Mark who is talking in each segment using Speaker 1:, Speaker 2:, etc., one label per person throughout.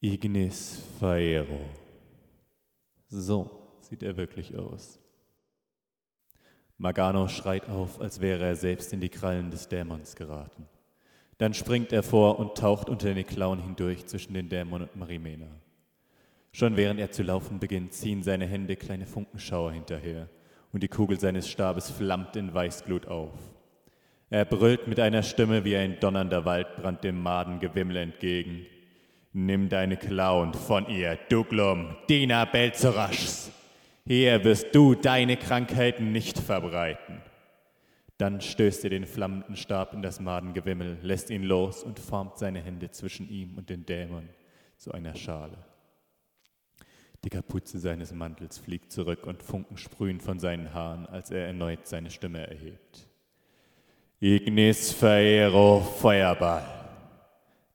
Speaker 1: Ignis Faero. So sieht er wirklich aus. Magano schreit auf, als wäre er selbst in die Krallen des Dämons geraten. Dann springt er vor und taucht unter den Klauen hindurch zwischen den Dämon und Marimena. Schon während er zu laufen beginnt, ziehen seine Hände kleine Funkenschauer hinterher und die Kugel seines Stabes flammt in Weißglut auf. Er brüllt mit einer Stimme wie ein donnernder Waldbrand dem Madengewimmel entgegen. Nimm deine Klauen von ihr, Duglum, Diener Belzeraschs. Hier wirst du deine Krankheiten nicht verbreiten. Dann stößt er den flammenden Stab in das Madengewimmel, lässt ihn los und formt seine Hände zwischen ihm und den Dämon zu einer Schale. Die Kapuze seines Mantels fliegt zurück und Funken sprühen von seinen Haaren, als er erneut seine Stimme erhebt. Ignis Faero Feuerball,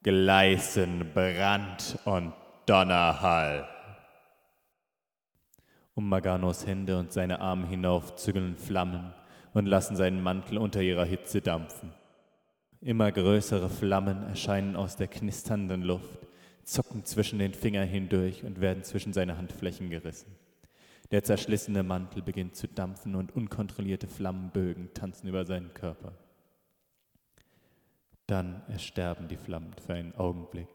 Speaker 1: Gleißen, Brand und Donnerhall. Um Maganos Hände und seine Arme hinauf zügeln Flammen und lassen seinen Mantel unter ihrer Hitze dampfen. Immer größere Flammen erscheinen aus der knisternden Luft, zucken zwischen den Fingern hindurch und werden zwischen seine Handflächen gerissen. Der zerschlissene Mantel beginnt zu dampfen und unkontrollierte Flammenbögen tanzen über seinen Körper. Dann ersterben die Flammen für einen Augenblick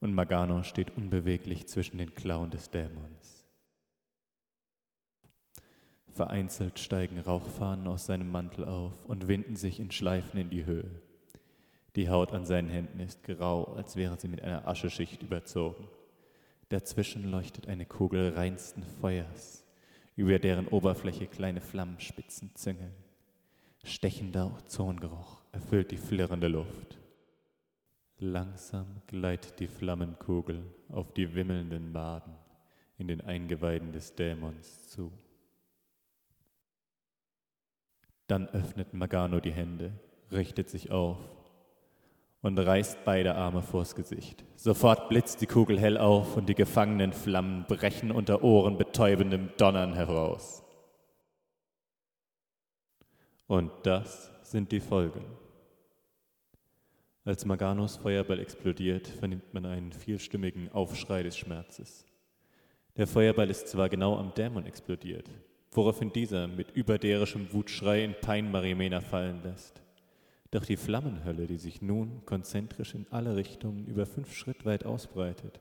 Speaker 1: und Magano steht unbeweglich zwischen den Klauen des Dämons. Vereinzelt steigen Rauchfahnen aus seinem Mantel auf und winden sich in Schleifen in die Höhe. Die Haut an seinen Händen ist grau, als wäre sie mit einer Ascheschicht überzogen. Dazwischen leuchtet eine Kugel reinsten Feuers, über deren Oberfläche kleine Flammenspitzen züngeln. Stechender Ozongeruch erfüllt die flirrende Luft. Langsam gleitet die Flammenkugel auf die wimmelnden Maden in den Eingeweiden des Dämons zu. Dann öffnet Magano die Hände, richtet sich auf und reißt beide Arme vors Gesicht. Sofort blitzt die Kugel hell auf und die gefangenen Flammen brechen unter ohrenbetäubendem Donnern heraus. Und das sind die Folgen. Als Maganos Feuerball explodiert, vernimmt man einen vielstimmigen Aufschrei des Schmerzes. Der Feuerball ist zwar genau am Dämon explodiert, woraufhin dieser mit überderischem Wutschrei in Pein Marimena fallen lässt. Doch die Flammenhölle, die sich nun konzentrisch in alle Richtungen über fünf Schritt weit ausbreitet,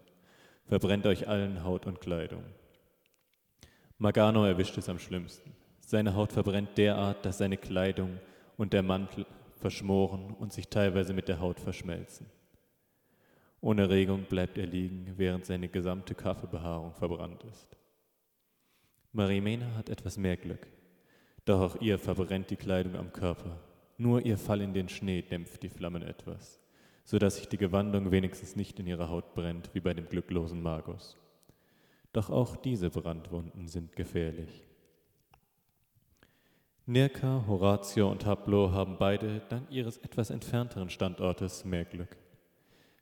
Speaker 1: verbrennt euch allen Haut und Kleidung. Magano erwischt es am schlimmsten. Seine Haut verbrennt derart, dass seine Kleidung und der Mantel verschmoren und sich teilweise mit der Haut verschmelzen. Ohne Regung bleibt er liegen, während seine gesamte Kaffeebehaarung verbrannt ist. Marimena hat etwas mehr Glück, doch auch ihr verbrennt die Kleidung am Körper. Nur ihr Fall in den Schnee dämpft die Flammen etwas, so dass sich die Gewandung wenigstens nicht in ihrer Haut brennt, wie bei dem glücklosen Magus. Doch auch diese Brandwunden sind gefährlich. Nirka, Horatio und Hablo haben beide dank ihres etwas entfernteren Standortes mehr Glück.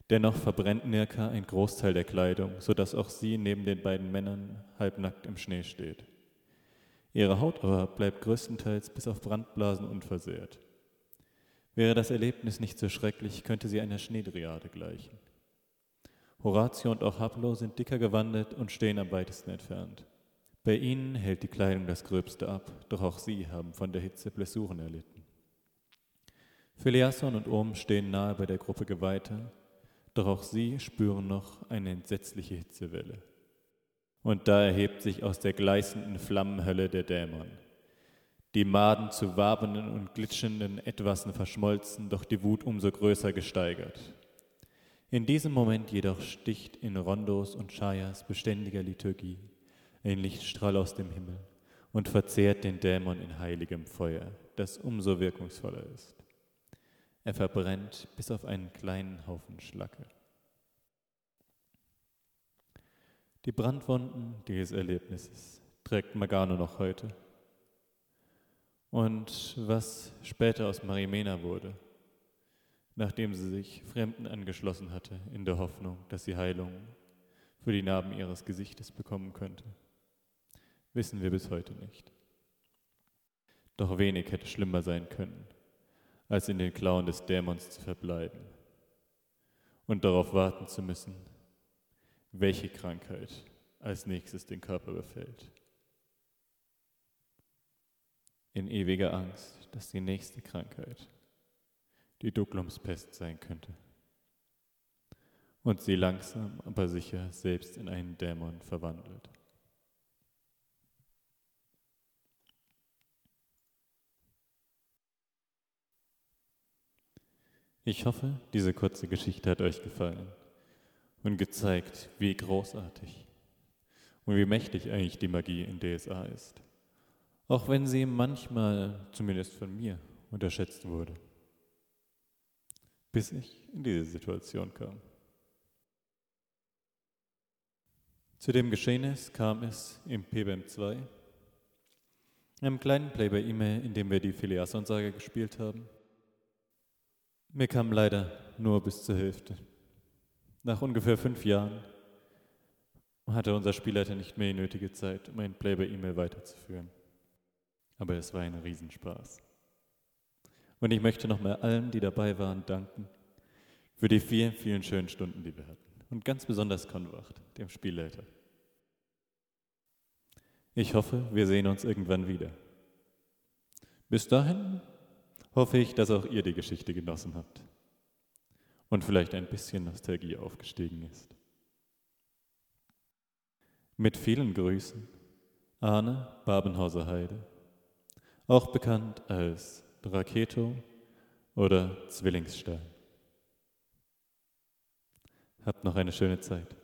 Speaker 1: Dennoch verbrennt Nirka ein Großteil der Kleidung, sodass auch sie neben den beiden Männern halbnackt im Schnee steht. Ihre Haut aber bleibt größtenteils bis auf Brandblasen unversehrt. Wäre das Erlebnis nicht so schrecklich, könnte sie einer Schneedriade gleichen. Horatio und auch Hablo sind dicker gewandelt und stehen am weitesten entfernt. Bei ihnen hält die Kleidung das Gröbste ab, doch auch sie haben von der Hitze Blessuren erlitten. Philiasson und Ohm stehen nahe bei der Gruppe Geweihter doch auch sie spüren noch eine entsetzliche Hitzewelle. Und da erhebt sich aus der gleißenden Flammenhölle der Dämon. Die Maden zu wabenden und glitschenden Etwassen verschmolzen, doch die Wut umso größer gesteigert. In diesem Moment jedoch sticht in Rondos und Shayas beständiger Liturgie ein Lichtstrahl aus dem Himmel und verzehrt den Dämon in heiligem Feuer, das umso wirkungsvoller ist. Er verbrennt bis auf einen kleinen Haufen Schlacke. Die Brandwunden dieses Erlebnisses trägt Magano noch heute. Und was später aus Marimena wurde, nachdem sie sich Fremden angeschlossen hatte, in der Hoffnung, dass sie Heilung für die Narben ihres Gesichtes bekommen könnte, wissen wir bis heute nicht. Doch wenig hätte schlimmer sein können als in den Klauen des Dämons zu verbleiben und darauf warten zu müssen, welche Krankheit als nächstes den Körper befällt. In ewiger Angst, dass die nächste Krankheit die Duklumspest sein könnte und sie langsam aber sicher selbst in einen Dämon verwandelt. Ich hoffe, diese kurze Geschichte hat euch gefallen und gezeigt, wie großartig und wie mächtig eigentlich die Magie in DSA ist. Auch wenn sie manchmal, zumindest von mir, unterschätzt wurde. Bis ich in diese Situation kam. Zu dem Geschehnis kam es im PBM 2, einem kleinen Play bei E-Mail, in dem wir die Filiason-Saga gespielt haben. Mir kam leider nur bis zur Hälfte. Nach ungefähr fünf Jahren hatte unser Spielleiter nicht mehr die nötige Zeit, um ein Play by E-Mail weiterzuführen. Aber es war ein Riesenspaß. Und ich möchte nochmal allen, die dabei waren, danken für die vielen, vielen schönen Stunden, die wir hatten. Und ganz besonders Konwacht, dem Spielleiter. Ich hoffe, wir sehen uns irgendwann wieder. Bis dahin hoffe ich, dass auch ihr die Geschichte genossen habt und vielleicht ein bisschen Nostalgie aufgestiegen ist. Mit vielen Grüßen, Arne Babenhauser Heide, auch bekannt als Raketo oder Zwillingsstein. Habt noch eine schöne Zeit.